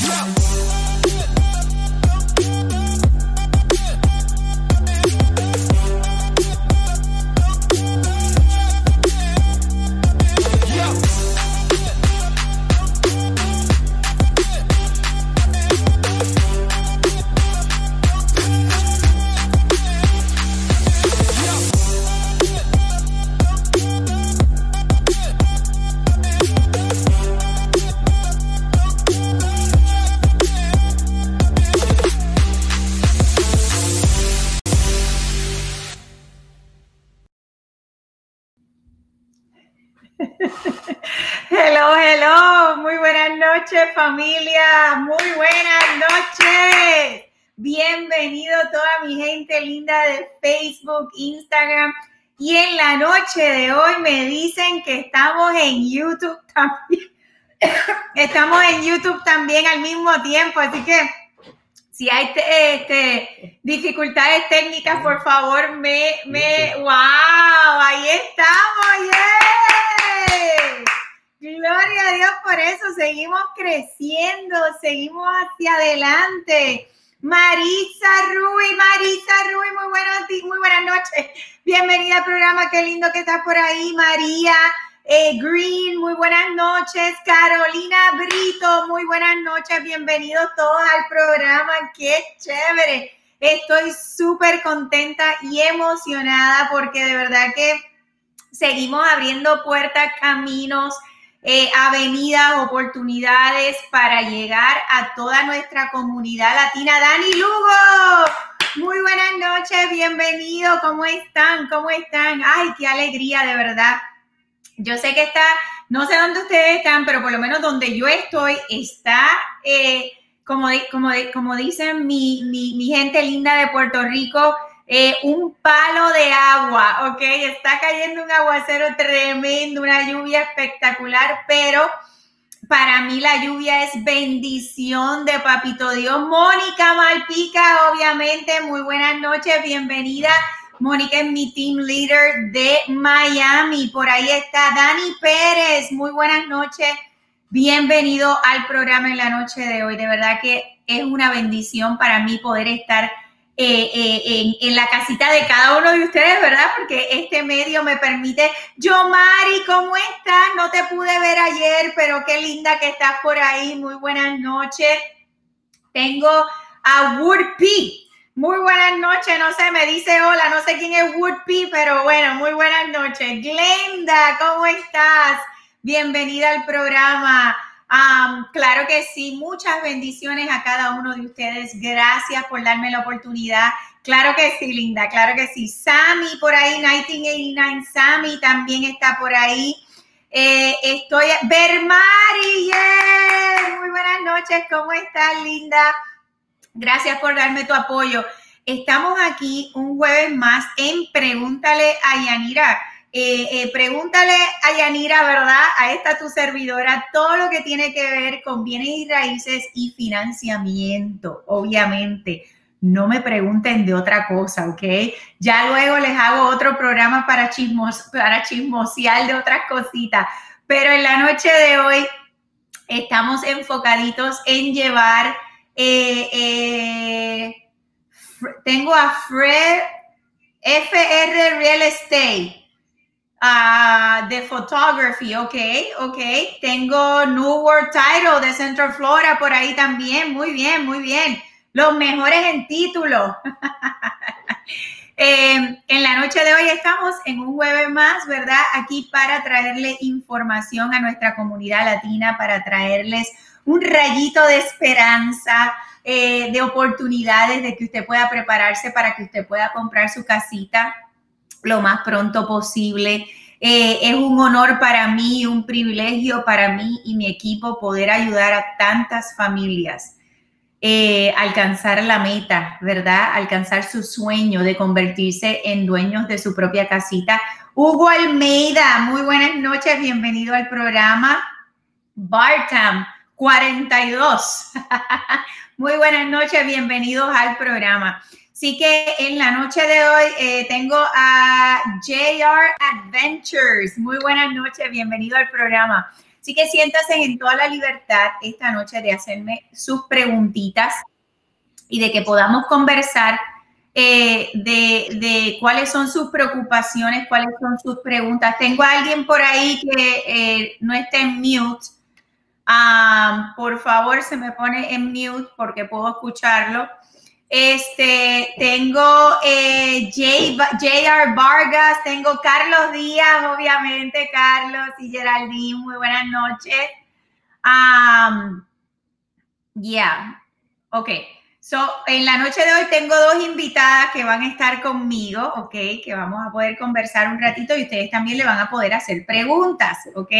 Yeah. Familia, muy buenas noches. Bienvenido toda mi gente linda de Facebook, Instagram y en la noche de hoy me dicen que estamos en YouTube también. Estamos en YouTube también al mismo tiempo, así que si hay este, dificultades técnicas, por favor, me, me, wow, ahí estamos, yeah. Gloria a Dios por eso, seguimos creciendo, seguimos hacia adelante. Marisa Rui, Marisa Rui, muy buenos muy buenas noches. Bienvenida al programa, qué lindo que estás por ahí, María. Eh, Green, muy buenas noches. Carolina Brito, muy buenas noches. Bienvenidos todos al programa. Qué chévere. Estoy súper contenta y emocionada porque de verdad que seguimos abriendo puertas, caminos, eh, avenidas, oportunidades para llegar a toda nuestra comunidad latina. Dani Lugo, muy buenas noches, bienvenido. ¿Cómo están? ¿Cómo están? Ay, qué alegría, de verdad yo sé que está, no sé dónde ustedes están, pero por lo menos donde yo estoy está, eh, como, como, como dicen mi, mi, gente linda de Puerto Rico, eh, un palo de agua, ¿ok? Está cayendo un aguacero tremendo, una lluvia espectacular, pero para mí la lluvia es bendición de Papito Dios. Mónica Malpica, obviamente, muy buenas noches, bienvenida Mónica es mi team leader de Miami. Por ahí está Dani Pérez. Muy buenas noches. Bienvenido al programa en la noche de hoy. De verdad que es una bendición para mí poder estar eh, eh, en, la casita de cada uno de ustedes, ¿verdad? Porque este medio me permite. Yo, Mari, ¿cómo estás? No te pude ver ayer, pero qué linda que estás por ahí. Muy buenas noches. Tengo a Woodpee muy buenas noches, no sé, me dice hola, no sé quién es Woodpie, pero bueno, muy buenas noches. Glenda, ¿cómo estás? Bienvenida al programa. Claro que sí, muchas bendiciones a cada uno de ustedes. Gracias por darme la oportunidad. Claro que sí, Linda, claro que sí. Sammy por ahí, 1989 Sammy también está por ahí. Eh, estoy, Bermari, yeah. muy buenas noches, ¿cómo estás, Linda? Gracias por darme tu apoyo. Estamos aquí un jueves más en Pregúntale a Yanira. Eh, eh, pregúntale a Yanira, ¿verdad? A esta tu servidora, todo lo que tiene que ver con bienes y raíces y financiamiento, obviamente. No me pregunten de otra cosa, ¿ok? Ya luego les hago otro programa para, chismos, para chismosear de otras cositas. Pero en la noche de hoy estamos enfocaditos en llevar eh, tengo a Fred FR Real Estate. Uh, de photography, ok, ok. Tengo New World Title de Central Florida por ahí también. Muy bien, muy bien. Los mejores en título. Eh, en la noche de hoy estamos en un jueves más, ¿verdad? Aquí para traerle información a nuestra comunidad latina, para traerles un rayito de esperanza, eh, de oportunidades, de que usted pueda prepararse para que usted pueda comprar su casita lo más pronto posible. Eh, es un honor para mí, un privilegio para mí y mi equipo poder ayudar a tantas familias eh, alcanzar la meta, ¿verdad? Alcanzar su sueño de convertirse en dueños de su propia casita. Hugo Almeida, muy buenas noches, bienvenido al programa. Bartam, 42. Muy buenas noches, bienvenidos al programa. Así que en la noche de hoy eh, tengo a JR Adventures. Muy buenas noches, bienvenido al programa. Así que siéntase en toda la libertad esta noche de hacerme sus preguntitas y de que podamos conversar eh, de, cuáles son sus preocupaciones, cuáles son sus preguntas. Tengo a alguien por ahí que eh, no está en mute. Ah, por favor, se me pone en mute porque puedo escucharlo. Este, tengo eh, J.R. Vargas, tengo Carlos Díaz, obviamente, Carlos y Geraldine, muy buenas noches. Um, yeah, ok. So, en la noche de hoy tengo dos invitadas que van a estar conmigo, ok, que vamos a poder conversar un ratito y ustedes también le van a poder hacer preguntas, ok.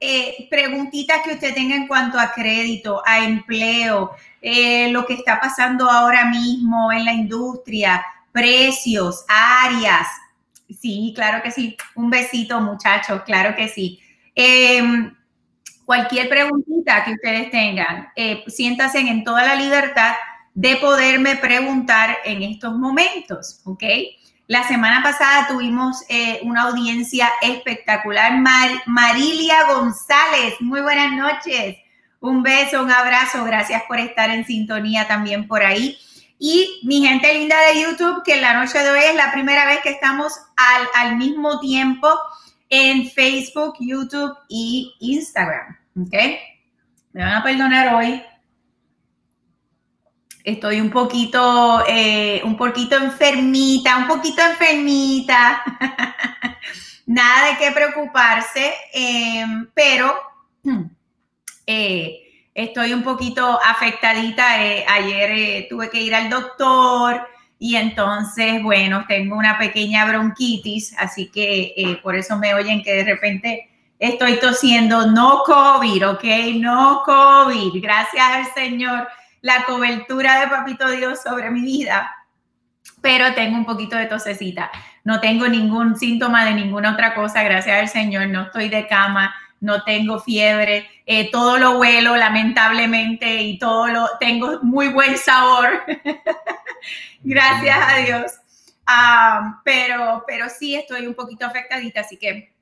Eh, preguntitas que usted tenga en cuanto a crédito, a empleo, eh, lo que está pasando ahora mismo en la industria, precios, áreas. Sí, claro que sí. Un besito, muchachos, claro que sí. Em, cualquier preguntita que ustedes tengan, eh, en toda la libertad de poderme preguntar en estos momentos, ¿ok? La semana pasada tuvimos eh, una audiencia espectacular. Marilia González, muy buenas noches. Un beso, un abrazo. Gracias por estar en sintonía también por ahí. Y mi gente linda de YouTube, que en la noche de hoy es la primera vez que estamos al, al mismo tiempo en Facebook, YouTube y Instagram. ¿Ok? Me van a perdonar hoy Estoy un poquito, eh, un poquito enfermita, un poquito enfermita. Nada de qué preocuparse, em, pero eh, estoy un poquito afectadita. Eh, ayer tuve que ir al doctor y entonces, bueno, tengo una pequeña bronquitis, así que por eso me oyen que de repente estoy tosiendo. No COVID, ¿ok? No COVID. Gracias al Señor la cobertura de Papito Dios sobre mi vida, pero tengo un poquito de tosecita. No tengo ningún síntoma de ninguna otra cosa, gracias al Señor. No estoy de cama, no tengo fiebre, eh, todo lo huelo lamentablemente y todo lo tengo muy buen sabor. gracias a Dios. Ah, pero, pero sí estoy un poquito afectadita, así que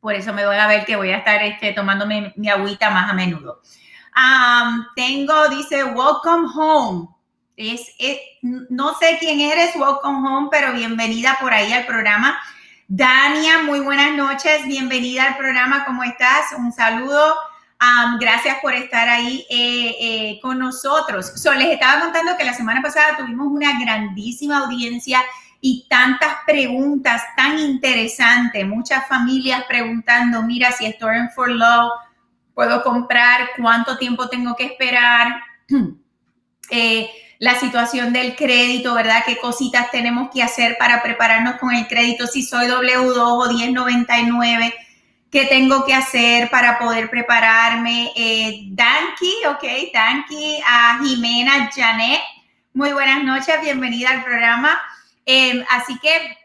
por eso me voy a ver que voy a estar este, tomándome mi agüita más a menudo tengo, dice, welcome home. Es, no sé quién eres, welcome home, pero bienvenida por ahí al programa. Dania, muy buenas noches, bienvenida al programa, ¿cómo estás? Un saludo. gracias por estar ahí eh, eh, con nosotros. les estaba contando que la semana pasada tuvimos una grandísima audiencia y tantas preguntas tan interesantes, muchas familias preguntando, mira, si estoy en For Low, puedo comprar, cuánto tiempo tengo que esperar, eh, la situación del crédito, ¿verdad? ¿Qué cositas tenemos que hacer para prepararnos con el crédito? Si soy W2 o 1099, ¿qué tengo que hacer para poder prepararme? Eh, ok, Danky, a Jimena Janet. Muy buenas noches, bienvenida al programa. Eh, así que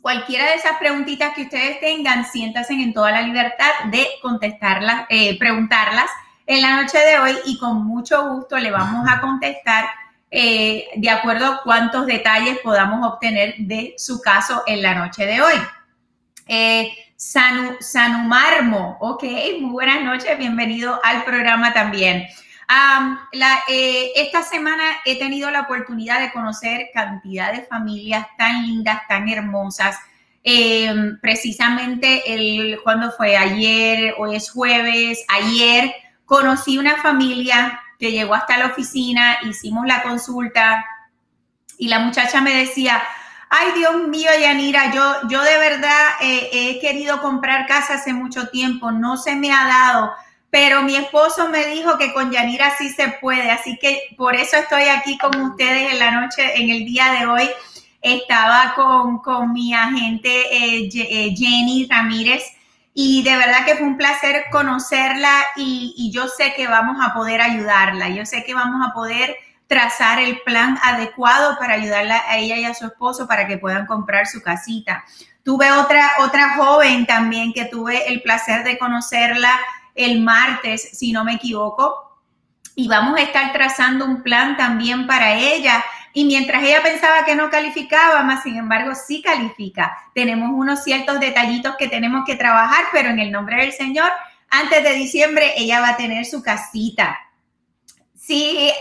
cualquiera de esas preguntitas que ustedes tengan, siéntanse en toda la libertad de contestarlas, eh, preguntarlas en la noche de hoy y con mucho gusto le vamos a contestar eh, de acuerdo a cuántos detalles podamos obtener de su caso en la noche de hoy. Eh, Sanu, Sanumarmo, ok, muy buenas noches, bienvenido al programa también. esta semana he tenido la oportunidad de conocer cantidad de familias tan lindas, tan hermosas. Em, precisamente cuando fue ayer, hoy es jueves, ayer conocí una familia que llegó hasta la oficina, hicimos la consulta y la muchacha me decía, ay Dios mío, Yanira, yo, yo de verdad eh, he querido comprar casa hace mucho tiempo, no se me ha dado pero mi esposo me dijo que con Yanira sí se puede, así que por eso estoy aquí con ustedes en la noche, en el día de hoy. Estaba con, mi agente eh, eh, Jenny Ramírez y de verdad que fue un placer conocerla y, yo sé que vamos a poder ayudarla, yo sé que vamos a poder trazar el plan adecuado para ayudarla a ella y a su esposo para que puedan comprar su casita. Tuve otra, otra joven también que tuve el placer de conocerla el martes, si no me equivoco. Y vamos a estar trazando un plan también para ella, Y mientras ella pensaba que no calificaba, más sin embargo sí califica. Tenemos unos ciertos detallitos que tenemos que trabajar, pero en el nombre del Señor, antes de diciembre ella va a tener su casita. Sí,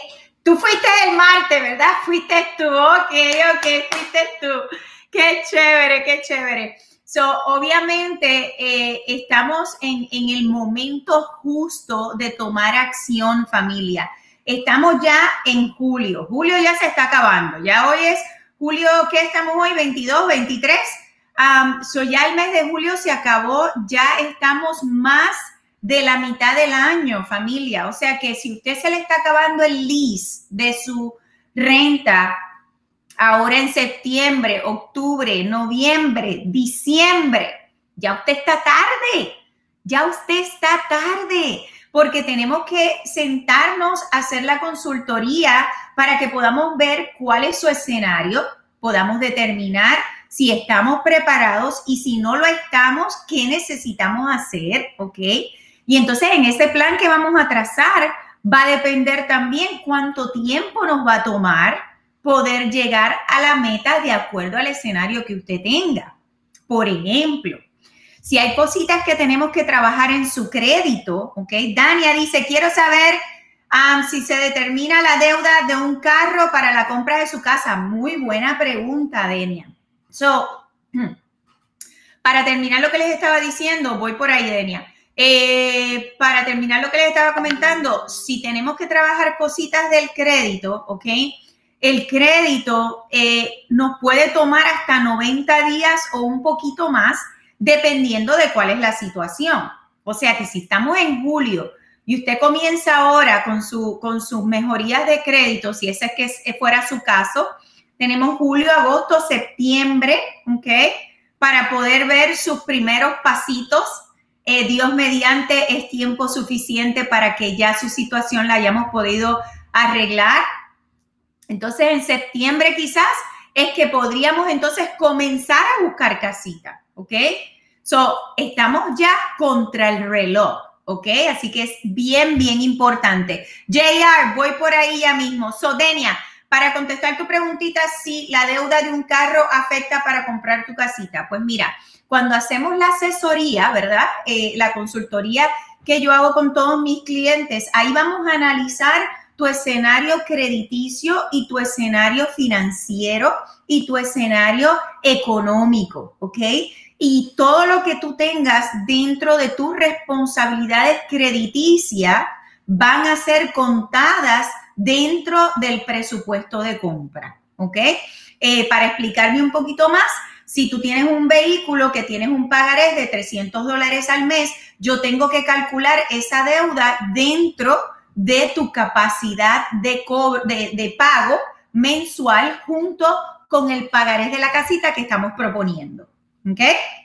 tú fuiste el martes, ¿verdad? Fuiste tú, ok, ok, fuiste tú. Qué chévere, qué chévere. So, obviamente eh, estamos en, en, el momento justo de tomar acción familia. Estamos ya en julio. Julio ya se está acabando. Ya hoy es julio, ¿qué estamos hoy? 22, 23. Um, so ya el mes de julio se acabó. Ya estamos más de la mitad del año, familia. O sea que si usted se le está acabando el lease de su renta, ahora en septiembre, octubre, noviembre, diciembre, ya usted está tarde, ya usted está tarde, porque tenemos que sentarnos a hacer la consultoría para que podamos ver cuál es su escenario, podamos determinar si estamos preparados y si no lo estamos, qué necesitamos hacer, ¿ok? Y entonces en ese plan que vamos a trazar va a depender también cuánto tiempo nos va a tomar poder llegar a la meta de acuerdo al escenario que usted tenga. Por ejemplo, si hay cositas que tenemos que trabajar en su crédito, ¿ok? Dania dice, quiero saber si se determina la deuda de un carro para la compra de su casa. Muy buena pregunta, Dania. So, para terminar lo que les estaba diciendo, voy por ahí, Denia. Eh, para terminar lo que les estaba comentando, si tenemos que trabajar cositas del crédito, ¿ok? el crédito eh, nos puede tomar hasta 90 días o un poquito más, dependiendo de cuál es la situación. O sea que si estamos en julio y usted comienza ahora con, su, con sus mejorías de crédito, si ese es que fuera su caso, tenemos julio, agosto, septiembre, ¿ok? Para poder ver sus primeros pasitos. Eh, Dios mediante es tiempo suficiente para que ya su situación la hayamos podido arreglar entonces, en septiembre quizás es que podríamos entonces comenzar a buscar casita, ¿ok? So, estamos ya contra el reloj, ¿ok? Así que es bien, bien importante. JR, voy por ahí ya mismo. So, Denia, para contestar tu preguntita, si la deuda de un carro afecta para comprar tu casita. Pues mira, cuando hacemos la asesoría, ¿verdad? Eh, la consultoría que yo hago con todos mis clientes, ahí vamos a analizar tu escenario crediticio y tu escenario financiero y tu escenario económico, ¿ok? Y todo lo que tú tengas dentro de tus responsabilidades crediticias van a ser contadas dentro del presupuesto de compra, ¿ok? Eh, para explicarme un poquito más, si tú tienes un vehículo que tienes un pagarés de 300 dólares al mes, yo tengo que calcular esa deuda dentro de tu capacidad de, de, pago mensual junto con el pagarés de la casita que estamos proponiendo. ¿Ok?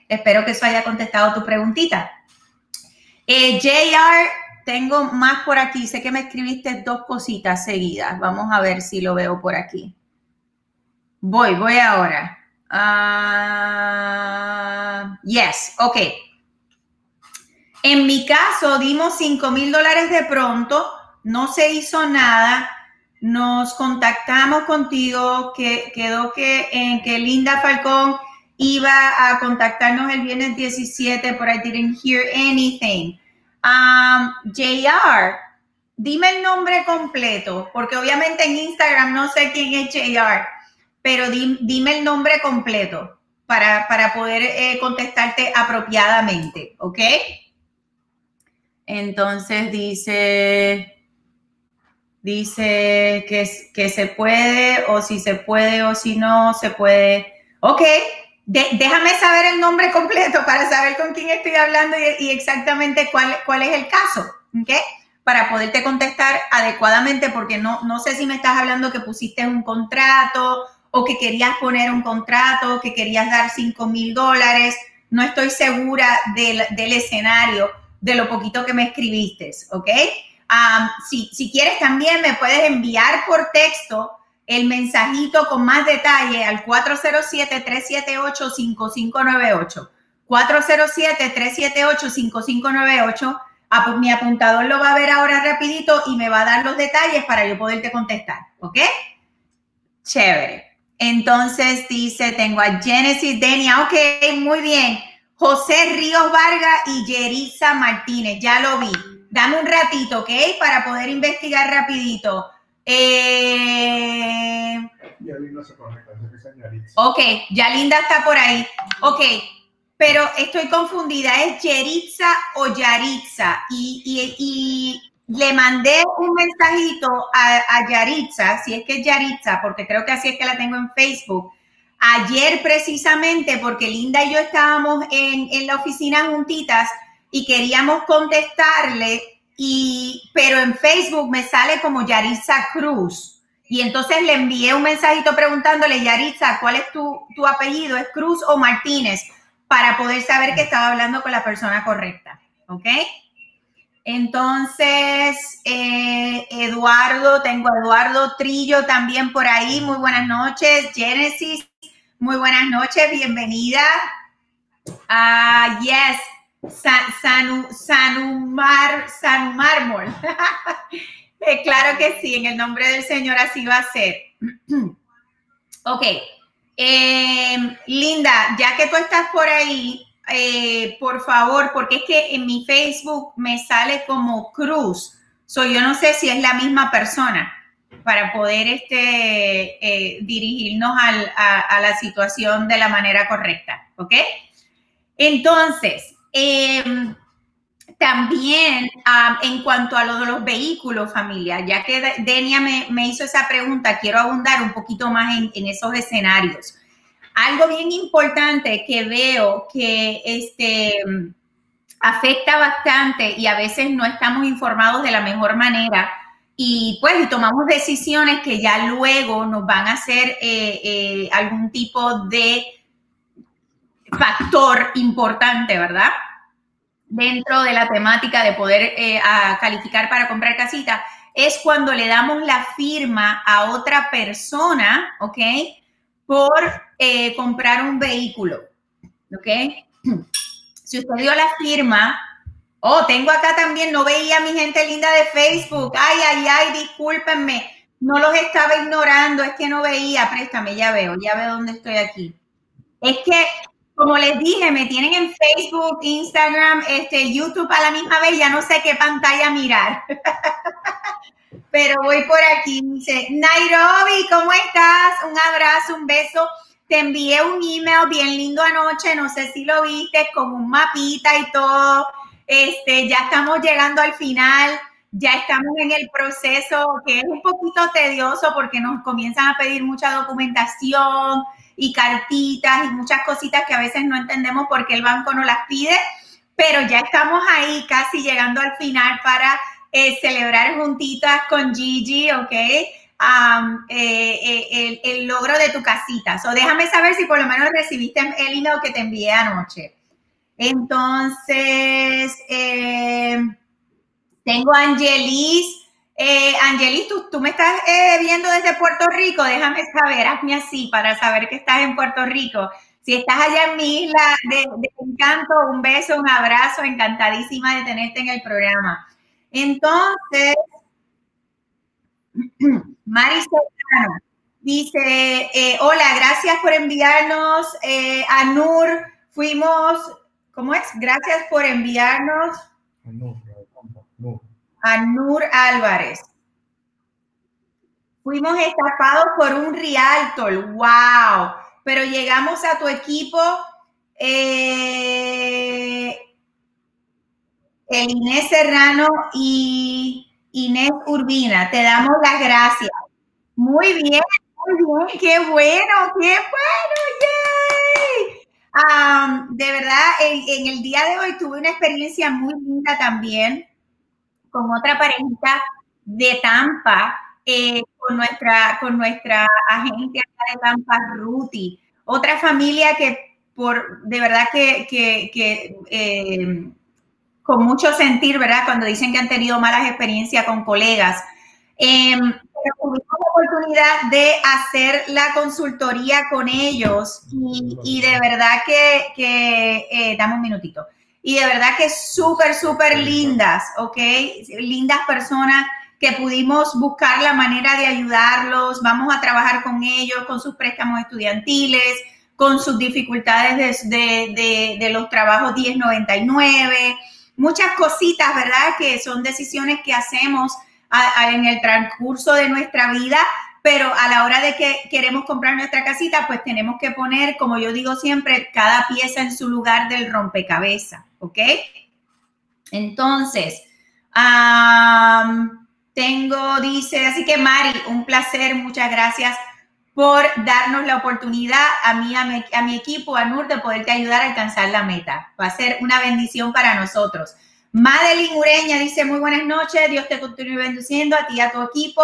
Espero que eso haya contestado tu preguntita. Eh, JR, tengo más por aquí. Sé que me escribiste dos cositas seguidas. Vamos a ver si lo veo por aquí. Voy, voy ahora. Uh, yes, ok. En mi caso, dimos 5 mil dólares de pronto no se hizo nada, nos contactamos contigo, que quedó que, en que Linda Falcón iba a contactarnos el viernes 17, but I didn't hear anything. Um, JR, dime el nombre completo, porque obviamente en Instagram no sé quién es JR, pero dime el nombre completo para, para poder eh, contestarte apropiadamente, ¿ok? Entonces dice, dice que, que se puede o si se puede o si no se puede. Ok, déjame saber el nombre completo para saber con quién estoy hablando y, exactamente cuál, cuál es el caso, ¿ok? Para poderte contestar adecuadamente porque no, no sé si me estás hablando que pusiste un contrato o que querías poner un contrato, que querías dar 5 mil dólares. No estoy segura del, del escenario, de lo poquito que me escribiste, ¿ok? si, quieres también me puedes enviar por texto el mensajito con más detalle al 407-378-5598. 407-378-5598. Mi apuntador lo va a ver ahora rapidito y me va a dar los detalles para yo poderte contestar, ¿ok? Chévere. Entonces dice, tengo a Genesis Denia, ok, muy bien. José Ríos Vargas y Yeritza Martínez, ya lo vi. Dame un ratito, ¿ok? Para poder investigar rapidito. Eh... Ok, ya Linda está por ahí. Ok, pero estoy confundida. ¿Es Yeritza o Yaritza? Y, y, le mandé un mensajito a, a, Yaritza, si es que es Yaritza, porque creo que así es que la tengo en Facebook. Ayer precisamente, porque Linda y yo estábamos en, en la oficina juntitas y queríamos contestarle, y, pero en Facebook me sale como Yaritza Cruz. Y entonces le envié un mensajito preguntándole, Yaritza, ¿cuál es tu, tu apellido? ¿Es Cruz o Martínez? Para poder saber que estaba hablando con la persona correcta. ¿Ok? Entonces, eh, Eduardo, tengo a Eduardo Trillo también por ahí. Muy buenas noches. Genesis, muy buenas noches. Bienvenida. Ah, yes. San, Sanumar, Sanumármol. Eh, claro que sí, en el nombre del Señor así va a ser. ok. Em, Linda, ya que tú estás por ahí, eh, por favor, porque es que en mi Facebook me sale como Cruz. So, yo no sé si es la misma persona para poder este, eh, dirigirnos a, la situación de la manera correcta. ¿Ok? Entonces, em, también en cuanto a lo de los vehículos, familia, ya que Denia me, hizo esa pregunta, quiero abundar un poquito más en, esos escenarios. Algo bien importante que veo que este, afecta bastante y a veces no estamos informados de la mejor manera y pues tomamos decisiones que ya luego nos van a hacer eh, eh, algún tipo de factor importante, ¿verdad? dentro de la temática de poder eh, calificar para comprar casita es cuando le damos la firma a otra persona, ¿ok? Por eh, comprar un vehículo, ¿ok? Si usted dio la firma, oh, tengo acá también, no veía a mi gente linda de Facebook, ay, ay, ay, discúlpenme, no los estaba ignorando, es que no veía, préstame, ya veo, ya veo dónde estoy aquí. Es que como les dije, me tienen en Facebook, Instagram, este, YouTube a la misma vez, ya no sé qué pantalla mirar. Pero voy por aquí, dice, Nairobi, ¿cómo estás? Un abrazo, un beso. Te envié un email bien lindo anoche, no sé si lo viste, con un mapita y todo. Este, ya estamos llegando al final, ya estamos en el proceso que es un poquito tedioso porque nos comienzan a pedir mucha documentación, y cartitas y muchas cositas que a veces no entendemos por qué el banco no las pide, pero ya estamos ahí casi llegando al final para eh, celebrar juntitas con Gigi, ¿ok? Eh, eh, el, logro de tu casita. So, déjame saber si por lo menos recibiste el email que te envié anoche. Entonces, tengo a Angelis eh, Angelis, tú, me estás eh, viendo desde Puerto Rico, déjame saber, hazme así para saber que estás en Puerto Rico. Si estás allá en mi isla de, encanto, un beso, un abrazo, encantadísima de tenerte en el programa. Entonces, Mari dice, eh, hola, gracias por enviarnos eh, fuimos, ¿cómo es? Gracias por enviarnos. Anur Álvarez. Fuimos estafados por un realtor, wow. Pero llegamos a tu equipo, eh, Inés Serrano y Inés Urbina. Te damos las gracias. Muy bien, muy bien, qué bueno, qué bueno, yay. de verdad, en el día de hoy tuve una experiencia muy linda también con otra parejita de Tampa, eh, con, nuestra, con nuestra agente de Tampa, Ruti. Otra familia que por de verdad que, que, eh, con mucho sentir, ¿verdad? Cuando dicen que han tenido malas experiencias con colegas. Eh, tuvimos la oportunidad de hacer la consultoría con ellos y, y de verdad que, que eh, dame un minutito y de verdad que súper, súper lindas, ¿ok? Lindas personas que pudimos buscar la manera de ayudarlos, vamos a trabajar con ellos, con sus préstamos estudiantiles, con sus dificultades de, de, los trabajos 1099, muchas cositas, ¿verdad? Que son decisiones que hacemos en el transcurso de nuestra vida, pero a la hora de que queremos comprar nuestra casita, pues tenemos que poner, como yo digo siempre, cada pieza en su lugar del rompecabezas, ¿ok? Entonces, tengo, dice, así que Mari, un placer, muchas gracias por darnos la oportunidad a mí, a mi, a mi equipo, a Nur, de poderte ayudar a alcanzar la meta. Va a ser una bendición para nosotros. Madeline Ureña dice, muy buenas noches, Dios te continúe bendiciendo a ti y a tu equipo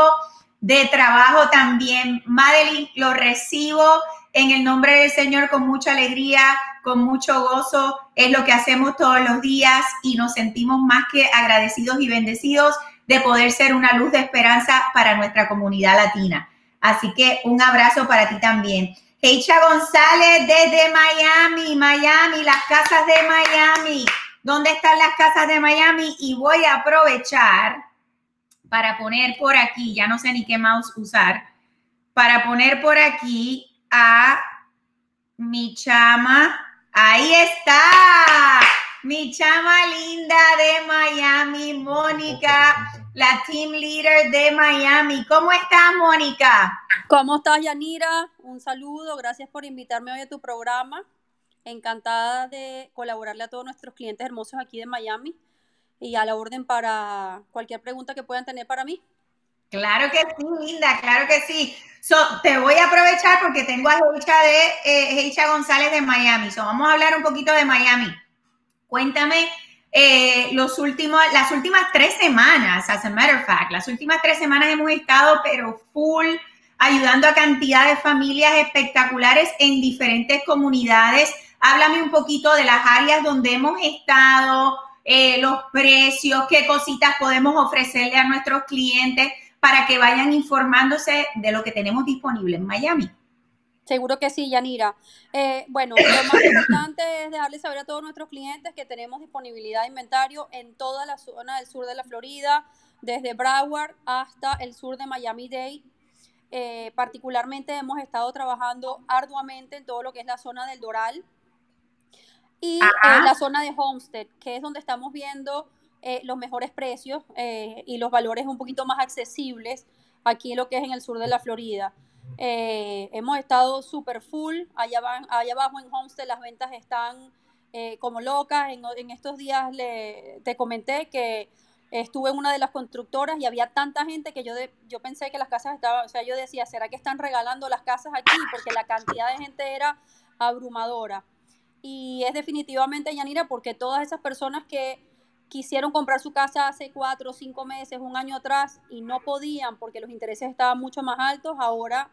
de trabajo también. Madeline, lo recibo en el nombre del Señor con mucha alegría, con mucho gozo. Es lo que hacemos todos los días y nos sentimos más que agradecidos y bendecidos de poder ser una luz de esperanza para nuestra comunidad latina. Así que un abrazo para ti también. Heicha González desde Miami, Miami, las casas de Miami. ¿Dónde están las casas de Miami? Y voy a aprovechar para poner por aquí, ya no sé ni qué mouse usar, para poner por aquí a mi chama. Ahí está, mi chama linda de Miami, Mónica, la team leader de Miami. ¿Cómo estás, Mónica? ¿Cómo estás, Yanira? Un saludo, gracias por invitarme hoy a tu programa. Encantada de colaborarle a todos nuestros clientes hermosos aquí de Miami y a la orden para cualquier pregunta que puedan tener para mí. Claro que sí, linda, claro que sí. So, te voy a aprovechar porque tengo a Heicha de eh, González de Miami. So, vamos a hablar un poquito de Miami. Cuéntame eh, los últimos, las últimas tres semanas, as a matter of fact, las últimas tres semanas hemos estado, pero full, ayudando a cantidad de familias espectaculares en diferentes comunidades. Háblame un poquito de las áreas donde hemos estado, eh, los precios, qué cositas podemos ofrecerle a nuestros clientes para que vayan informándose de lo que tenemos disponible en Miami. Seguro que sí, Yanira. Eh, bueno, lo más importante es dejarles saber a todos nuestros clientes que tenemos disponibilidad de inventario en toda la zona del sur de la Florida, desde Broward hasta el sur de Miami-Dade. Eh, particularmente hemos estado trabajando arduamente en todo lo que es la zona del Doral y en la zona de Homestead, que es donde estamos viendo eh, los mejores precios eh, y los valores un poquito más accesibles aquí en lo que es en el sur de la Florida. Eh, hemos estado súper full, allá abajo en Homestead las ventas están como locas. En, estos días le, te comenté que estuve en una de las constructoras y había tanta gente que yo, yo pensé que las casas estaban, o sea, yo decía, ¿será que están regalando las casas aquí? Porque la cantidad de gente era abrumadora. Y es definitivamente, Yanira, porque todas esas personas que quisieron comprar su casa hace cuatro o cinco meses, un año atrás, y no podían porque los intereses estaban mucho más altos, ahora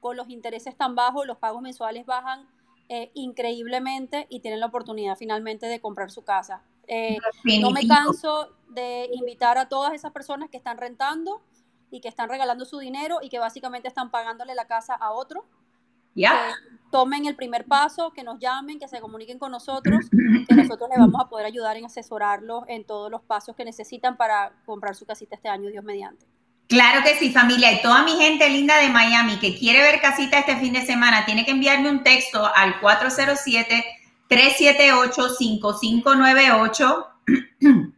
con los intereses tan bajos, los pagos mensuales bajan eh, increíblemente y tienen la oportunidad finalmente de comprar su casa. Eh, no me canso de invitar a todas esas personas que están rentando y que están regalando su dinero y que básicamente están pagándole la casa a otro que tomen el primer paso, que nos llamen, que se comuniquen con nosotros, que nosotros les vamos a poder ayudar en asesorarlos en todos los pasos que necesitan para comprar su casita este año, Dios mediante. Claro que sí, familia. Y toda mi gente linda de Miami que quiere ver casita este fin de semana, tiene que enviarme un texto al 407-378-5598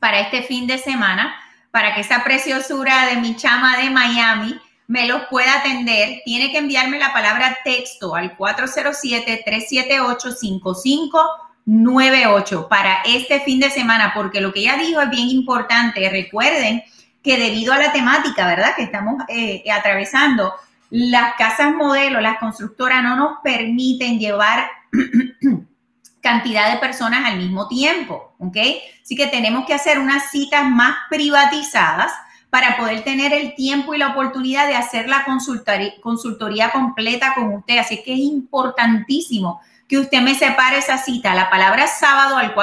para este fin de semana, para que esa preciosura de mi chama de Miami me los pueda atender, tiene que enviarme la palabra texto al 407-378-5598 para este fin de semana, porque lo que ella dijo es bien importante. Recuerden que debido a la temática, ¿verdad?, que estamos eh, atravesando, las casas modelo, las constructoras no nos permiten llevar cantidad de personas al mismo tiempo, ¿ok? Así que tenemos que hacer unas citas más privatizadas para poder tener el tiempo y la oportunidad de hacer la consultoría, completa con usted. Así que es importantísimo que usted me separe esa cita. La palabra sábado al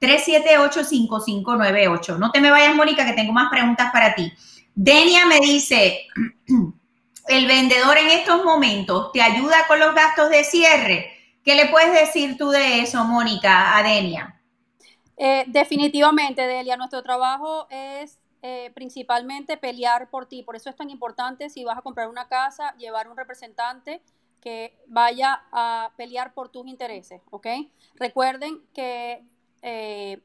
407-378-5598. No te me vayas, Mónica, que tengo más preguntas para ti. Denia me dice, el vendedor en estos momentos te ayuda con los gastos de cierre. ¿Qué le puedes decir tú de eso, Mónica, a Denia? Eh, definitivamente, Delia, nuestro trabajo es eh, principalmente pelear por ti. Por eso es tan importante si vas a comprar una casa, llevar un representante que vaya a pelear por tus intereses, ¿ok? Recuerden que eh,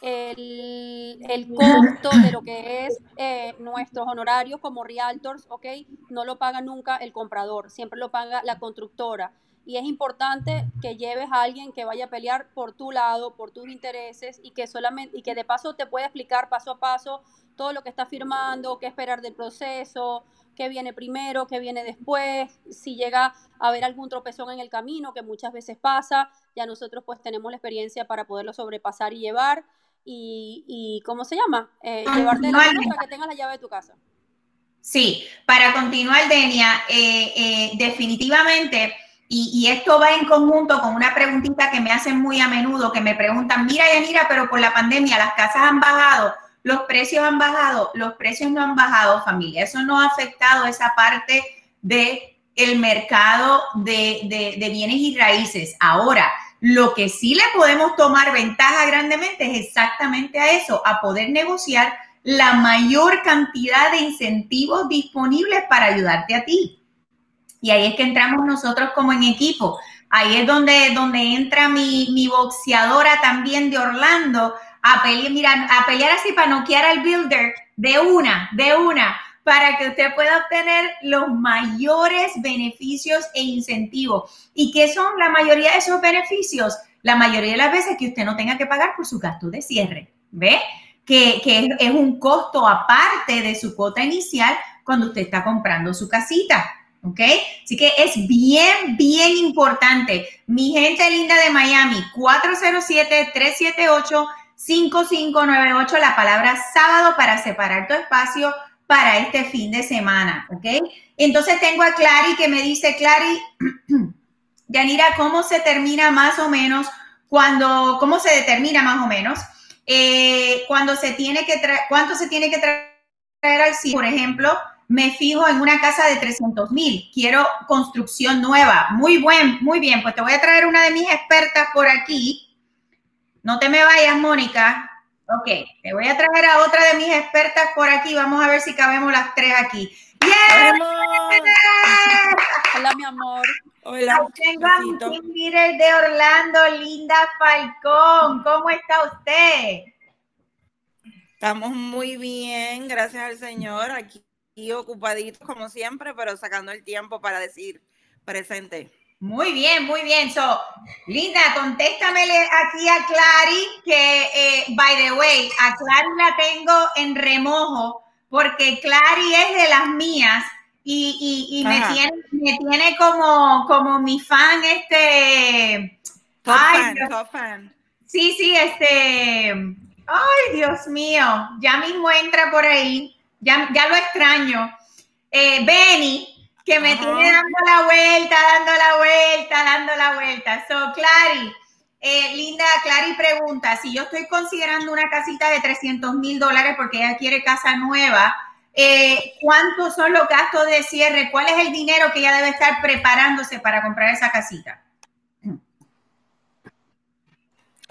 el, costo de lo que es eh, nuestros honorarios como realtors, ¿ok? No lo paga nunca el comprador, siempre lo paga la constructora. Y es importante que lleves a alguien que vaya a pelear por tu lado, por tus intereses y que solamente y que de paso te pueda explicar paso a paso todo lo que está firmando, qué esperar del proceso, qué viene primero, qué viene después, si llega a haber algún tropezón en el camino, que muchas veces pasa, ya nosotros pues tenemos la experiencia para poderlo sobrepasar y llevar y, ¿cómo se llama? Eh, llevarte la mano que tengas la llave de tu casa. Sí, para continuar, Denia, eh, eh, definitivamente, y, esto va en conjunto con una preguntita que me hacen muy a menudo, que me preguntan, mira, Yanira, pero por la pandemia las casas han bajado, los precios han bajado, los precios no han bajado, familia, eso no ha afectado esa parte de el mercado de, de, de bienes y raíces. Ahora, lo que sí le podemos tomar ventaja grandemente es exactamente a eso, a poder negociar la mayor cantidad de incentivos disponibles para ayudarte a ti. Y ahí es que entramos nosotros como en equipo. Ahí es donde, donde entra mi, mi boxeadora también de Orlando a pelear, mira, a pelear así para noquear al builder de una, de una para que usted pueda obtener los mayores beneficios e incentivos. ¿Y qué son la mayoría de esos beneficios? La mayoría de las veces que usted no tenga que pagar por su gasto de cierre, ¿ve? Que, es un costo aparte de su cuota inicial cuando usted está comprando su casita. ¿Ok? Así que es bien, bien importante. Mi gente linda de Miami, 407-378-5598, la palabra sábado para separar tu espacio para este fin de semana, ¿ok? Entonces tengo a Clary que me dice, Clary, Yanira, ¿cómo se termina más o menos cuando, cómo se determina más o menos eh, cuando se tiene que traer, cuánto se tiene que traer al sitio? Por ejemplo, me fijo en una casa de 300 mil, quiero construcción nueva. Muy buen, muy bien, pues te voy a traer una de mis expertas por aquí. No te me vayas, Mónica. Ok, te voy a traer a otra de mis expertas por aquí. Vamos a ver si cabemos las tres aquí. ¡Yeah! Hola, mi amor. Hola. Tengo a mi team leader de Orlando, Linda Falcón. ¿Cómo está usted? Estamos muy bien, gracias al Señor. Aquí ocupaditos como siempre, pero sacando el tiempo para decir presente. Muy bien, muy bien. So, Linda, contéstamele aquí a Clary que, eh, by the way, a Clary la tengo en remojo porque Clary es de las mías y, me, tiene, me tiene como, como mi fan, este... Top fan, top fan. Sí, sí, este... Ay, Dios mío, ya mismo entra por ahí, ya, ya lo extraño. Eh, Benny, que me tiene dando la vuelta, dando la vuelta, dando la vuelta. So, Clary, eh, Linda, Clary pregunta, si yo estoy considerando una casita de 300 mil dólares porque ella quiere casa nueva, eh, ¿cuántos son los gastos de cierre? ¿Cuál es el dinero que ella debe estar preparándose para comprar esa casita?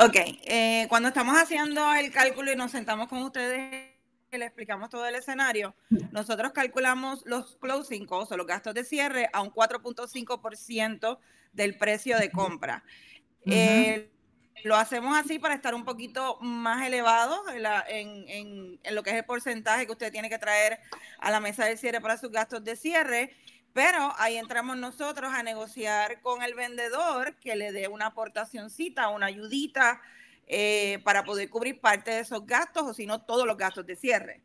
Ok, eh, cuando estamos haciendo el cálculo y nos sentamos con ustedes que le explicamos todo el escenario, nosotros calculamos los closing costs o los gastos de cierre a un 4.5% del precio de compra. Eh, lo hacemos así para estar un poquito más elevado en, lo que es el porcentaje que usted tiene que traer a la mesa de cierre para sus gastos de cierre. Pero ahí entramos nosotros a negociar con el vendedor que le dé una aportacioncita, una ayudita eh, para poder cubrir parte de esos gastos o si no todos los gastos de cierre.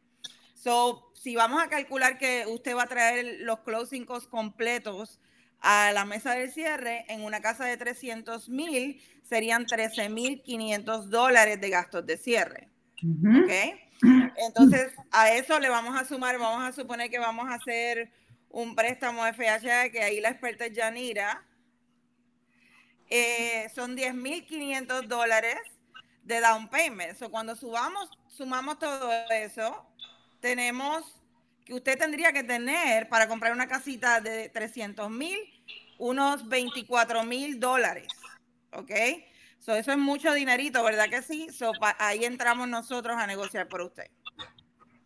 So, si vamos a calcular que usted va a traer los closing costs completos a la mesa del cierre, en una casa de 300 mil serían 13 mil 500 dólares de gastos de cierre. Entonces, a eso le vamos a sumar, vamos a suponer que vamos a hacer un préstamo FHA, que ahí la experta es Yanira. Eh, son 10 mil 500 dólares de down payment. So, cuando subamos, sumamos todo eso, tenemos que usted tendría que tener para comprar una casita de 300 mil, unos 24 mil dólares. ¿Ok? So, eso es mucho dinerito, ¿verdad que sí? Ahí entramos nosotros a negociar por usted.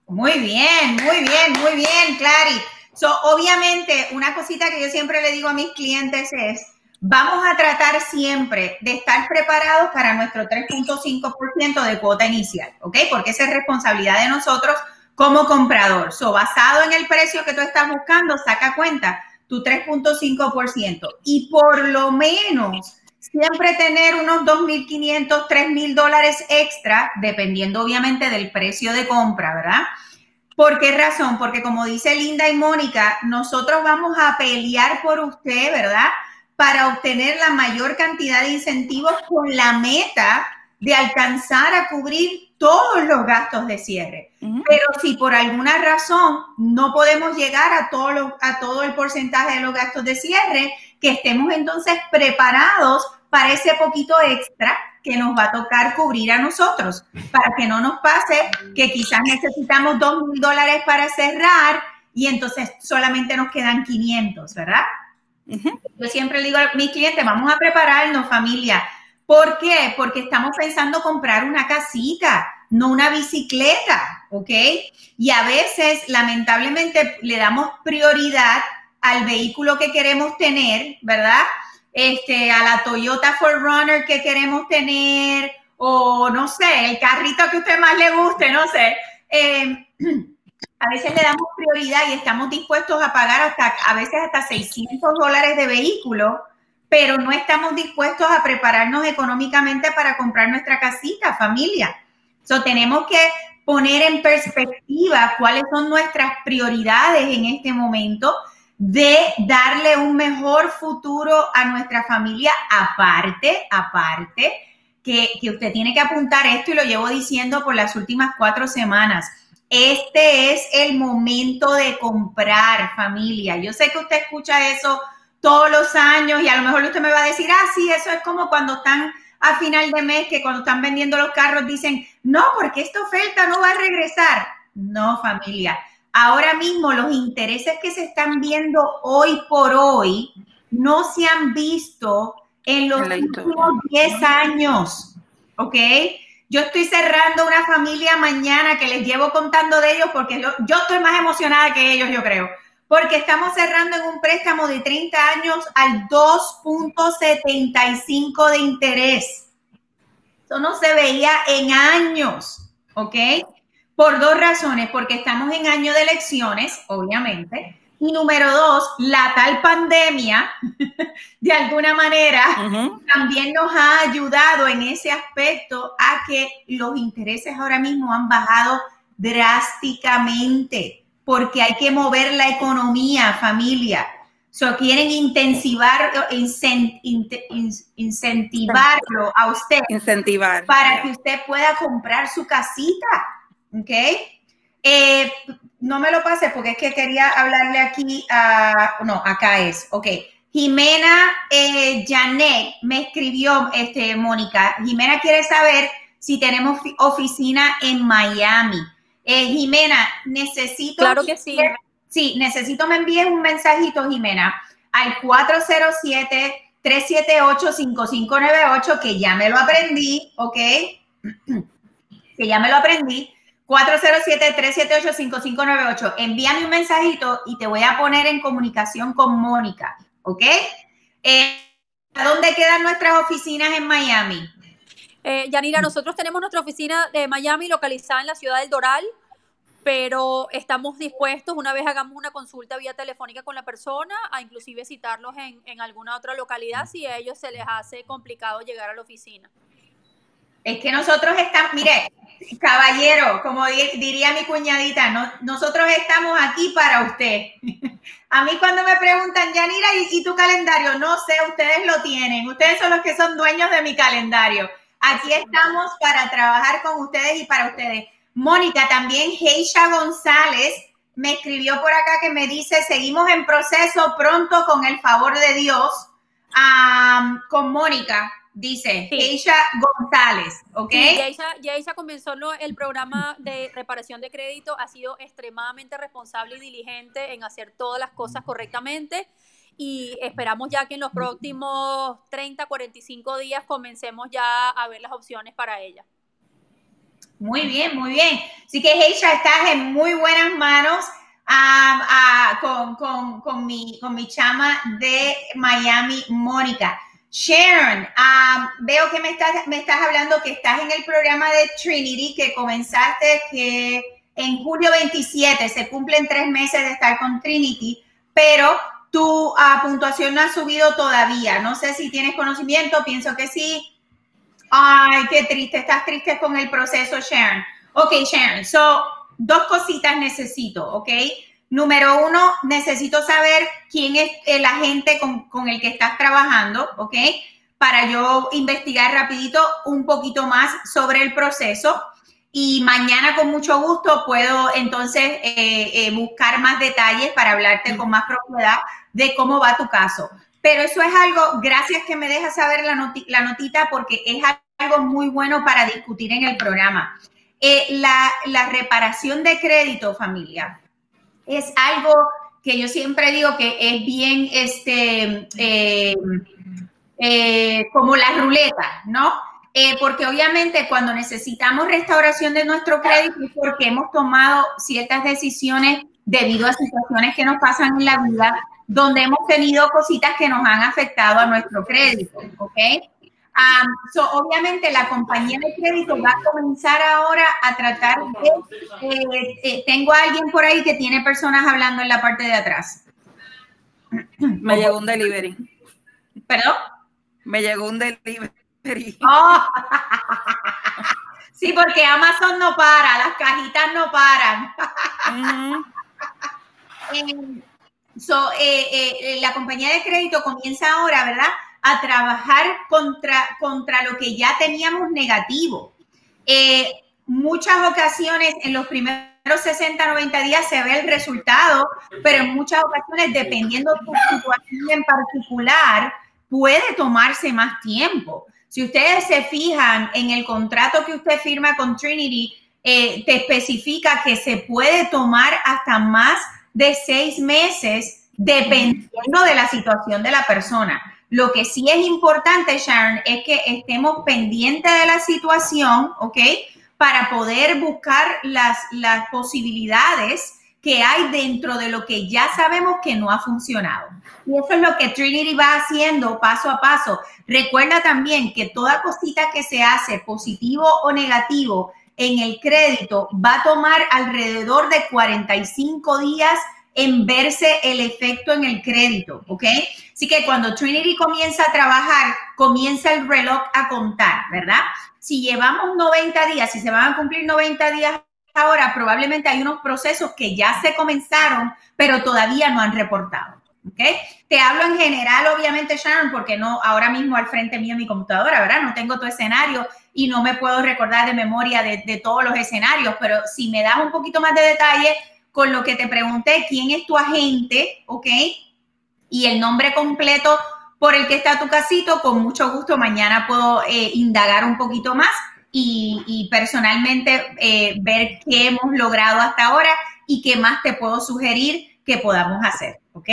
Muy bien, muy bien, muy bien, Clary. So, obviamente, una cosita que yo siempre le digo a mis clientes es, vamos a tratar siempre de estar preparados para nuestro 3.5% de cuota inicial, ¿ok? Porque esa es responsabilidad de nosotros como comprador. So, basado en el precio que tú estás buscando, saca cuenta tu 3.5%. Y por lo menos siempre tener unos 2.500, 3.000 dólares extra, dependiendo obviamente del precio de compra, ¿verdad? ¿Por qué razón? Porque como dice Linda y Mónica, nosotros vamos a pelear por usted, ¿verdad? Para obtener la mayor cantidad de incentivos con la meta de alcanzar a cubrir todos los gastos de cierre. Pero si por alguna razón no podemos llegar a todo, a todo el porcentaje de los gastos de cierre, que estemos entonces preparados para ese poquito extra que nos va a tocar cubrir a nosotros, para que no nos pase que quizás necesitamos dos mil dólares para cerrar y entonces solamente nos quedan 500, ¿verdad? Yo siempre digo a mis clientes, vamos a prepararnos familia. ¿Por qué? Porque estamos pensando comprar una casita, no una bicicleta, ¿ok? Y a veces, lamentablemente, le damos prioridad al vehículo que queremos tener, ¿verdad? este, a la Toyota 4Runner que queremos tener, o no sé, el carrito que a usted más le guste, no sé. Eh, a veces le damos prioridad y estamos dispuestos a pagar hasta, a veces hasta 600 dólares de vehículo, pero no estamos dispuestos a prepararnos económicamente para comprar nuestra casita, familia. So, tenemos que poner en perspectiva cuáles son nuestras prioridades en este momento de darle un mejor futuro a nuestra familia, aparte, aparte, que, usted tiene que apuntar esto y lo llevo diciendo por las últimas cuatro semanas. Este es el momento de comprar familia. Yo sé que usted escucha eso todos los años y a lo mejor usted me va a decir, ah, sí, eso es como cuando están a final de mes, que cuando están vendiendo los carros dicen, no, porque esta oferta no va a regresar. No, familia ahora mismo los intereses que se están viendo hoy por hoy no se han visto en los últimos 10 años, ¿ok? Yo estoy cerrando una familia mañana que les llevo contando de ellos porque yo, estoy más emocionada que ellos, yo creo, porque estamos cerrando en un préstamo de 30 años al 2.75 de interés. Eso no se veía en años, ¿ok? Por dos razones, porque estamos en año de elecciones, obviamente, y número dos, la tal pandemia, de alguna manera, también nos ha ayudado en ese aspecto a que los intereses ahora mismo han bajado drásticamente, porque hay que mover la economía, familia. So, quieren intensivar, incentivarlo a usted. Incentivar. Para que usted pueda comprar su casita ¿ok? Eh, no me lo pase porque es que quería hablarle aquí a, no, acá es, ok. Jimena eh, Janet me escribió, este, Mónica, Jimena quiere saber si tenemos oficina en Miami. Eh, Jimena, necesito... Claro que sí. Sí, necesito me envíes un mensajito, Jimena, al 407-378-5598, que ya me lo aprendí, ¿ok? que ya me lo aprendí. 407-378-5598. Envíame un mensajito y te voy a poner en comunicación con Mónica, ¿ok? Eh, ¿Dónde quedan nuestras oficinas en Miami? Eh, Yanira, nosotros tenemos nuestra oficina de Miami localizada en la ciudad del Doral, pero estamos dispuestos, una vez hagamos una consulta vía telefónica con la persona, a inclusive citarlos en, en alguna otra localidad si a ellos se les hace complicado llegar a la oficina. Es que nosotros estamos, mire, caballero, como diría mi cuñadita, nosotros estamos aquí para usted. A mí cuando me preguntan, Yanira, ¿y, tu calendario? No sé, ustedes lo tienen. Ustedes son los que son dueños de mi calendario. Aquí estamos para trabajar con ustedes y para ustedes. Mónica, también Heisha González me escribió por acá que me dice, seguimos en proceso pronto con el favor de Dios con Mónica. Dice Geisha González, ¿ok? Sí, comenzó el programa de reparación de crédito, ha sido extremadamente responsable y diligente en hacer todas las cosas correctamente y esperamos ya que en los próximos 30, 45 días comencemos ya a ver las opciones para ella. Muy bien, muy bien. Así que, Heisha, estás en muy buenas manos ah, ah, con, con, mi, con mi chama de Miami, Mónica. Sharon, ah, veo que me estás, me estás hablando que estás en el programa de Trinity, que comenzaste que en julio 27 se cumplen tres meses de estar con Trinity, pero tu puntuación no ha subido todavía. No sé si tienes conocimiento, pienso que sí. Ay, qué triste, estás triste con el proceso, Sharon. Ok, Sharon, so, dos cositas necesito, ¿ok? Número uno, necesito saber quién es el agente con, con el que estás trabajando, ¿ok? Para yo investigar rapidito un poquito más sobre el proceso. Y mañana con mucho gusto puedo entonces eh, eh, buscar más detalles para hablarte con más propiedad de cómo va tu caso. Pero eso es algo, gracias que me dejas saber la, la notita porque es algo muy bueno para discutir en el programa. Eh, la, la, reparación de crédito, familia, es algo que yo siempre digo que es bien, este, eh, eh, como la ruleta, ¿no? porque obviamente cuando necesitamos restauración de nuestro crédito es porque hemos tomado ciertas decisiones debido a situaciones que nos pasan en la vida, donde hemos tenido cositas que nos han afectado a nuestro crédito, ¿ok? Obviamente la compañía de crédito va a comenzar ahora a tratar de... Eh, eh, tengo a alguien por ahí que tiene personas hablando en la parte de atrás. Me llegó un delivery. ¿Perdón? Me llegó un delivery. Oh. Sí, porque Amazon no para, las cajitas no paran. Eh, la compañía de crédito comienza ahora, ¿verdad? A trabajar contra, contra lo que ya teníamos negativo. Eh, muchas ocasiones en los primeros 60, 90 días se ve el resultado, pero en muchas ocasiones, dependiendo de tu situación en particular, puede tomarse más tiempo. Si ustedes se fijan en el contrato que usted firma con Trinity, eh, te especifica que se puede tomar hasta más de seis meses dependiendo de la situación de la persona. Lo que sí es importante, Sharon, es que estemos pendientes de la situación, ¿ok? Para poder buscar las, las posibilidades que hay dentro de lo que ya sabemos que no ha funcionado. Y eso es lo que Trinity va haciendo paso a paso. Recuerda también que toda cosita que se hace, positivo o negativo, en el crédito va a tomar alrededor de 45 días en verse el efecto en el crédito, ¿ok? Así que cuando Trinity comienza a trabajar, comienza el reloj a contar, ¿verdad? Si llevamos 90 días, si se van a cumplir 90 días ahora, probablemente hay unos procesos que ya se comenzaron, pero todavía no han reportado. ¿ok? Te hablo en general, obviamente, Sharon, porque no ahora mismo al frente mío mi computadora, ¿verdad? No tengo tu escenario y no me puedo recordar de memoria de, de todos los escenarios, pero si me das un poquito más de detalle, con lo que te pregunté, quién es tu agente, ¿ok? Y el nombre completo por el que está tu casito, con mucho gusto mañana puedo eh, indagar un poquito más y, personalmente eh, ver qué hemos logrado hasta ahora y qué más te puedo sugerir que podamos hacer, ¿ok?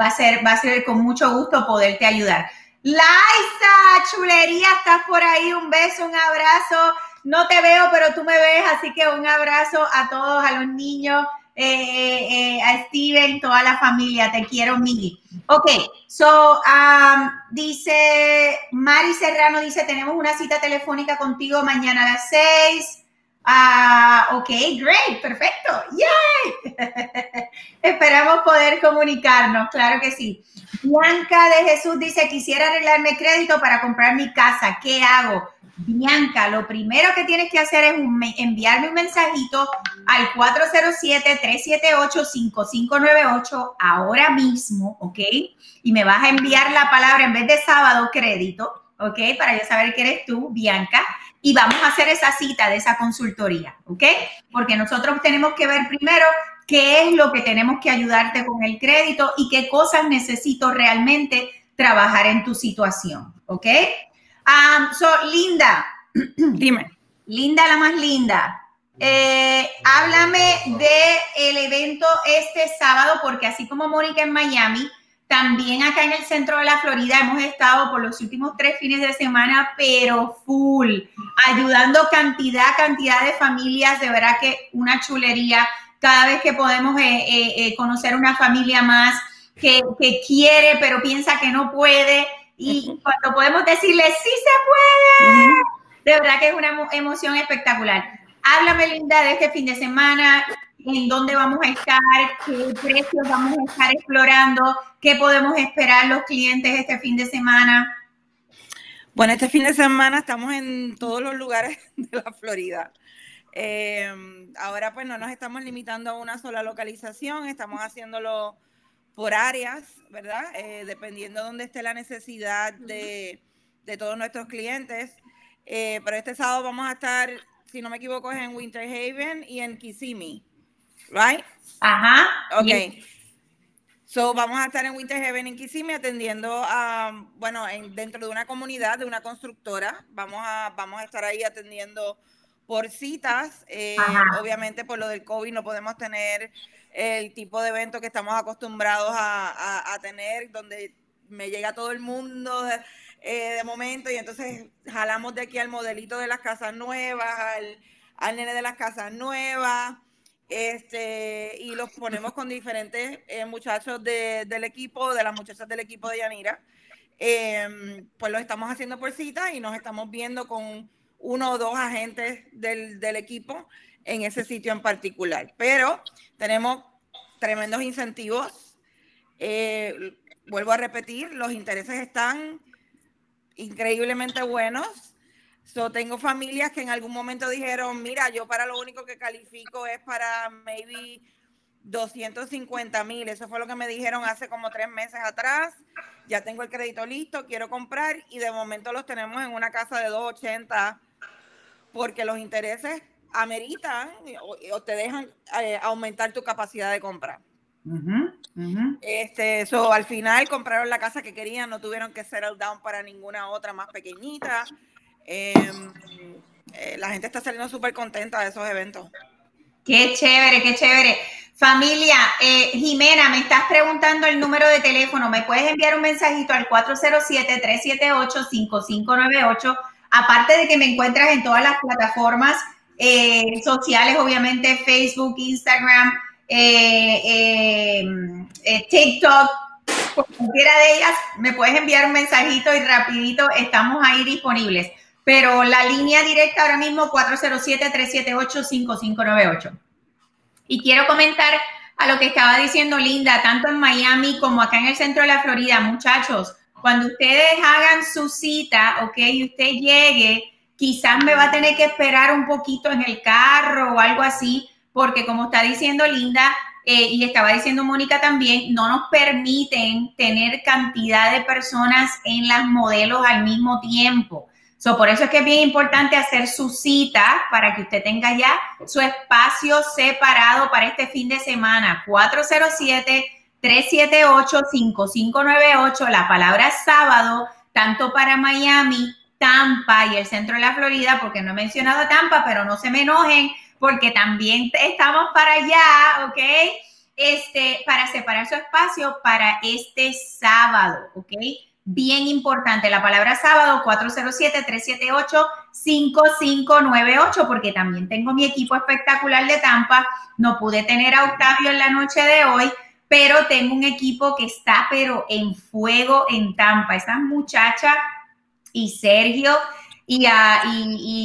Va a ser, va a ser con mucho gusto poderte ayudar. Laisa, chulería, estás por ahí, un beso, un abrazo. No te veo, pero tú me ves, así que un abrazo a todos, a los niños, eh, eh, a Steven, toda la familia. Te quiero, Mili. Ok, so, um, dice Mari Serrano, dice, tenemos una cita telefónica contigo mañana a las seis. Ah, ok, great, perfecto. Yay. Esperamos poder comunicarnos, claro que sí. Bianca de Jesús dice, quisiera arreglarme crédito para comprar mi casa. ¿Qué hago? Bianca, lo primero que tienes que hacer es enviarme un mensajito al 407-378-5598 ahora mismo, ¿ok? Y me vas a enviar la palabra en vez de sábado crédito, ¿ok? Para yo saber que eres tú, Bianca. Y vamos a hacer esa cita de esa consultoría, ¿ok? Porque nosotros tenemos que ver primero qué es lo que tenemos que ayudarte con el crédito y qué cosas necesito realmente trabajar en tu situación, ¿ok? Um, so, Linda, dime. Linda, la más linda. Eh, háblame del el evento este sábado, porque así como Mónica en Miami, También acá en el centro de la Florida hemos estado por los últimos tres fines de semana, pero full, ayudando cantidad, cantidad de familias, de verdad que una chulería. Cada vez que podemos eh, eh, eh, conocer una familia más que, que quiere, pero piensa que no puede, y cuando podemos decirle, sí se puede, de verdad que es una emoción espectacular. Háblame, Linda, de este fin de semana, en dónde vamos a estar, qué precios vamos a estar explorando, qué podemos esperar los clientes este fin de semana. Bueno, este fin de semana estamos en todos los lugares de la Florida. Eh, ahora pues no nos estamos limitando a una sola localización, estamos haciéndolo por áreas, ¿verdad? Eh, dependiendo de dónde esté la necesidad de, de todos nuestros clientes. Eh, pero este sábado vamos a estar, si no me equivoco, es en Winter Haven y en Kissimmee, ¿right? Ajá. Ok. So, vamos a estar en Winter Haven en Kissimmee atendiendo a, bueno, en, dentro de una comunidad, de una constructora. Vamos a, vamos a estar ahí atendiendo por citas. Eh, obviamente por lo del COVID no podemos tener el tipo de evento que estamos acostumbrados a, tener, donde me llega todo el mundo eh, de momento y entonces jalamos de aquí al modelito de las casas nuevas, al, nene de las casas nuevas, este, y los ponemos con diferentes eh, muchachos del equipo, de las muchachas del equipo de Yanira. Em, pues lo estamos haciendo por cita y nos estamos viendo con uno o dos agentes del, del equipo en ese sitio en particular. Pero tenemos tremendos incentivos. Eh, vuelvo a repetir, los intereses están increíblemente buenos. So, tengo familias que en algún momento dijeron, mira, yo para lo único que califico es para maybe 250 mil. Eso fue lo que me dijeron hace como tres meses atrás. Ya tengo el crédito listo, quiero comprar y de momento los tenemos en una casa de 280 porque los intereses ameritan o, te dejan eh, aumentar tu capacidad de compra. Este, so, al final compraron la casa que querían, no tuvieron que el down para ninguna otra más pequeñita. Em, eh, la gente está saliendo súper contenta de esos eventos. Qué chévere, qué chévere. Familia, eh, Jimena, me estás preguntando el número de teléfono. ¿Me puedes enviar un mensajito al 407-378-5598? Aparte de que me encuentras en todas las plataformas eh, sociales, obviamente Facebook, Instagram, eh, eh, TikTok, cualquiera de ellas, me puedes enviar un mensajito y rapidito estamos ahí disponibles. Pero la línea directa ahora mismo 407-378-5598. Y quiero comentar a lo que estaba diciendo Linda, tanto en Miami como acá en el centro de la Florida, muchachos, cuando ustedes hagan su cita, ok, y usted llegue, quizás me va a tener que esperar un poquito en el carro o algo así, porque como está diciendo Linda eh, y estaba diciendo Mónica también, no nos permiten tener cantidad de personas en las modelos al mismo tiempo. So, por eso es que es bien importante hacer su cita para que usted tenga ya su espacio separado para este fin de semana. 407-378-5598, la palabra sábado, tanto para Miami Tampa y el centro de la Florida, porque no he mencionado Tampa, pero no se me enojen, porque también estamos para allá, ¿ok? Este, para separar su espacio para este sábado, ¿ok? Bien importante, la palabra sábado 407-378-5598, porque también tengo mi equipo espectacular de Tampa. No pude tener a Octavio en la noche de hoy, pero tengo un equipo que está, pero en fuego en Tampa. Esa muchacha y Sergio y,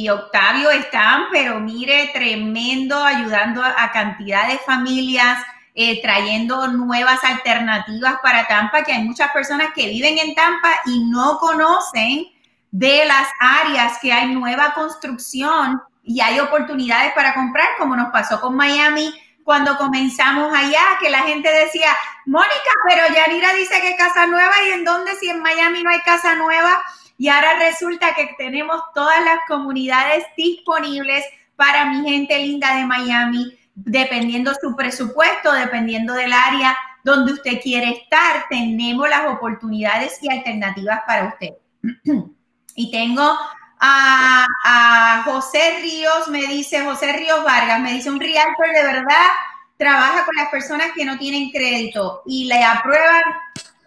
y, Octavio están, pero mire, tremendo, ayudando a, cantidad de familias, eh, trayendo nuevas alternativas para Tampa, que hay muchas personas que viven en Tampa y no conocen de las áreas que hay nueva construcción y hay oportunidades para comprar, como nos pasó con Miami cuando comenzamos allá, que la gente decía, Mónica, pero Yanira dice que casa nueva y en dónde si en Miami no hay casa nueva. Y ahora resulta que tenemos todas las comunidades disponibles para mi gente linda de Miami, dependiendo su presupuesto, dependiendo del área donde usted quiere estar, tenemos las oportunidades y alternativas para usted. y tengo a, José Ríos, me dice, José Ríos Vargas, me dice un realtor de verdad trabaja con las personas que no tienen crédito y le aprueban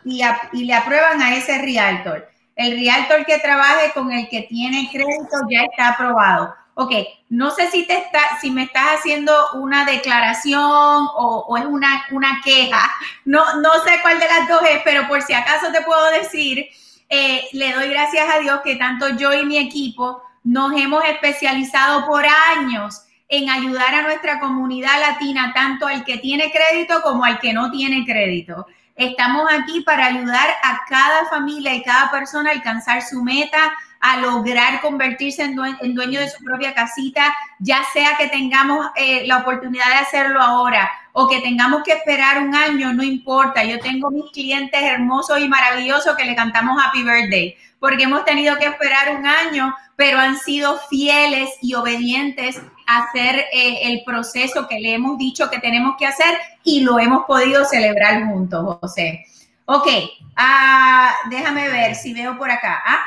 y, y le aprueban a ese realtor. El realtor que trabaje con el que tiene crédito ya está aprobado. Ok, no sé si, te está, si me estás haciendo una declaración o, es una, una, queja. No, no sé cuál de las dos es, pero por si acaso te puedo decir, eh, le doy gracias a Dios que tanto yo y mi equipo nos hemos especializado por años en ayudar a nuestra comunidad latina, tanto al que tiene crédito como al que no tiene crédito. Estamos aquí para ayudar a cada familia y cada persona a alcanzar su meta, a lograr convertirse en, dueño, de su propia casita, ya sea que tengamos eh, la oportunidad de hacerlo ahora o que tengamos que esperar un año, no importa. Yo tengo mis clientes hermosos y maravillosos que le cantamos Happy Birthday, porque hemos tenido que esperar un año, pero han sido fieles y obedientes hacer eh, el proceso que le hemos dicho que tenemos que hacer y lo hemos podido celebrar juntos, José. Ok, ah, déjame ver si veo por acá. Ah,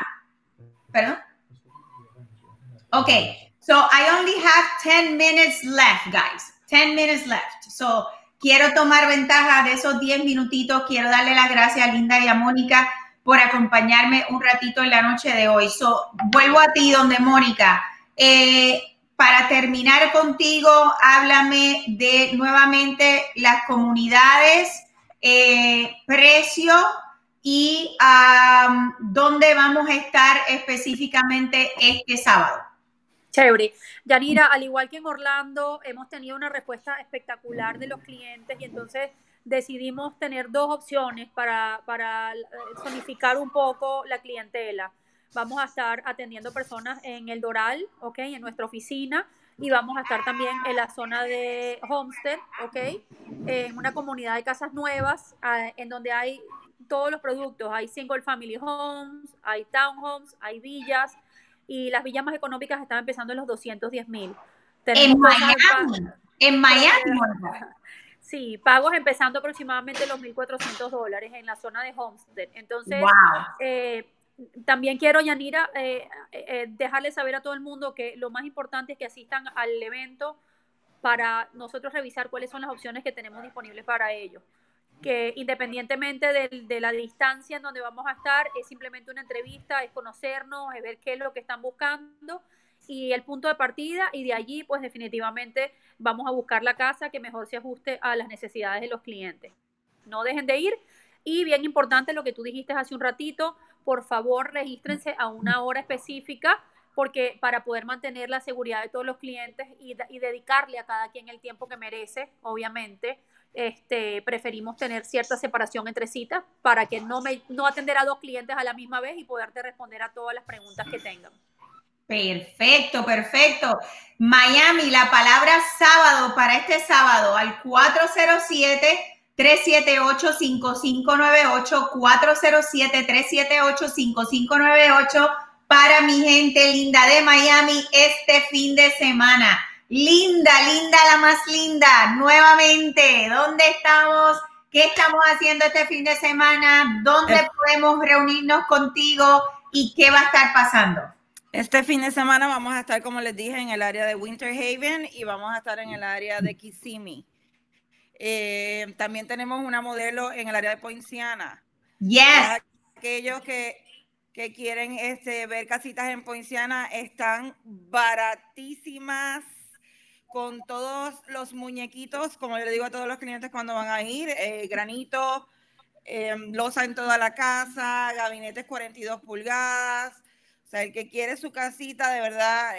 perdón. Ok, so I only have 10 minutes left, guys. 10 minutes left. So quiero tomar ventaja de esos 10 minutitos. Quiero darle las gracias a Linda y a Mónica por acompañarme un ratito en la noche de hoy. So, vuelvo a ti, donde Mónica. Eh, para terminar contigo, háblame de nuevamente las comunidades, eh, precio y dónde vamos a estar específicamente este sábado. Chévere. Yanira, al igual que en Orlando, hemos tenido una respuesta espectacular de los clientes y entonces decidimos tener dos opciones para, para zonificar un poco la clientela. Vamos a estar atendiendo personas en el Doral, ¿ok? En nuestra oficina. Y vamos a estar también en la zona de Homestead, ¿ok? En una comunidad de casas nuevas, ah, en donde hay todos los productos. Hay single family homes, hay townhomes, hay villas. Y las villas más económicas están empezando en los 210 mil. En Miami. En Miami. Sí, pagos empezando aproximadamente los 1.400 dólares en la zona de Homestead. Entonces, wow. eh, también quiero, Yanira, eh, eh, eh, dejarle saber a todo el mundo que lo más importante es que asistan al evento para nosotros revisar cuáles son las opciones que tenemos disponibles para ellos. Que independientemente de, la distancia en donde vamos a estar, es simplemente una entrevista, es conocernos, es ver qué es lo que están buscando y el punto de partida y de allí pues definitivamente vamos a buscar la casa que mejor se ajuste a las necesidades de los clientes. No dejen de ir y bien importante lo que tú dijiste hace un ratito, por favor regístrense a una hora específica porque para poder mantener la seguridad de todos los clientes y, dedicarle a cada quien el tiempo que merece, obviamente, este, preferimos tener cierta separación entre citas para que no, me, no atender a dos clientes a la misma vez y poderte responder a todas las preguntas que tengan. Perfecto, perfecto. Miami, la palabra sábado para este sábado al 407 378-5598, 407-378-5598 para mi gente linda de Miami este fin de semana. Linda, linda, la más linda, nuevamente, ¿dónde estamos? ¿Qué estamos haciendo este fin de semana? ¿Dónde eh. podemos reunirnos contigo? ¿Y qué va a estar pasando? Este fin de semana vamos a estar, como les dije, en el área de Winter Haven y vamos a estar en el área de Kissimmee. Eh, también tenemos una modelo en el área de Poinciana. Yes. Aquellos que, quieren este, ver casitas en Poinciana están baratísimas con todos los muñequitos, como yo le digo a todos los clientes cuando van a ir, eh, granito, eh, losa en toda la casa, gabinetes 42 pulgadas. O sea, el que quiere su casita, de verdad,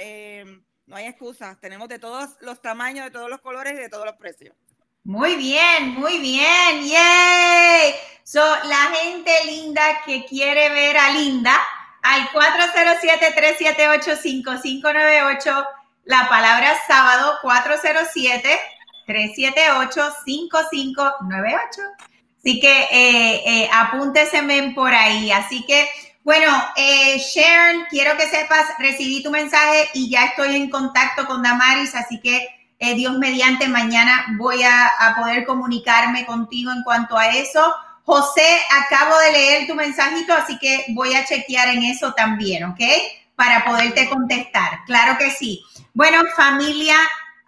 no hay excusas. Tenemos de todos los tamaños, de todos los colores y de todos los precios. Muy bien, muy bien, yay. So, la gente linda que quiere ver a Linda, al 407-378-5598, la palabra sábado, 407-378-5598. Así que eh, eh, apúnteseme por ahí. Así que, bueno, eh, Sharon, quiero que sepas, recibí tu mensaje y ya estoy en contacto con Damaris, así que eh, Dios mediante, mañana voy a, poder comunicarme contigo en cuanto a eso. José, acabo de leer tu mensajito, así que voy a chequear en eso también, ¿ok? Para poderte contestar. Claro que sí. Bueno, familia,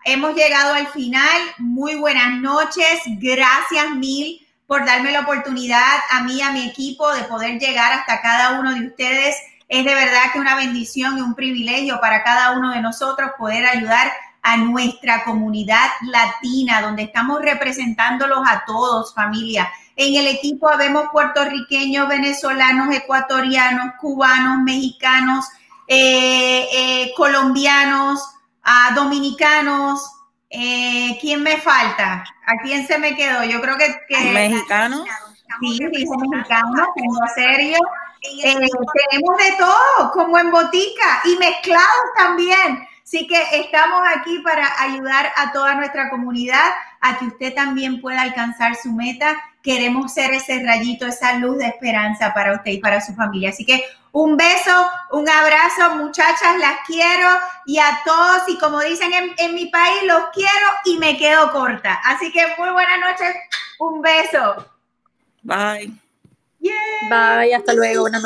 hemos llegado al final. Muy buenas noches. Gracias mil por darme la oportunidad a mí, a mi equipo, de poder llegar hasta cada uno de ustedes. Es de verdad que una bendición y un privilegio para cada uno de nosotros poder ayudar a nuestra comunidad latina, donde estamos representándolos a todos, familia. En el equipo vemos puertorriqueños, venezolanos, ecuatorianos, cubanos, mexicanos, eh, eh, colombianos, uh, dominicanos. Eh, ¿Quién me falta? ¿A quién se me quedó? Yo creo que... que ¿Mexicanos? Sí, dijo mexicano, tengo serio. Eh, tenemos de todo, como en botica, y mezclados también. Así que estamos aquí para ayudar a toda nuestra comunidad a que usted también pueda alcanzar su meta. Queremos ser ese rayito, esa luz de esperanza para usted y para su familia. Así que un beso, un abrazo, muchachas, las quiero y a todos, y como dicen en, en mi país, los quiero y me quedo corta. Así que muy buenas noches, un beso. Bye. Bye, hasta luego, buenas noches.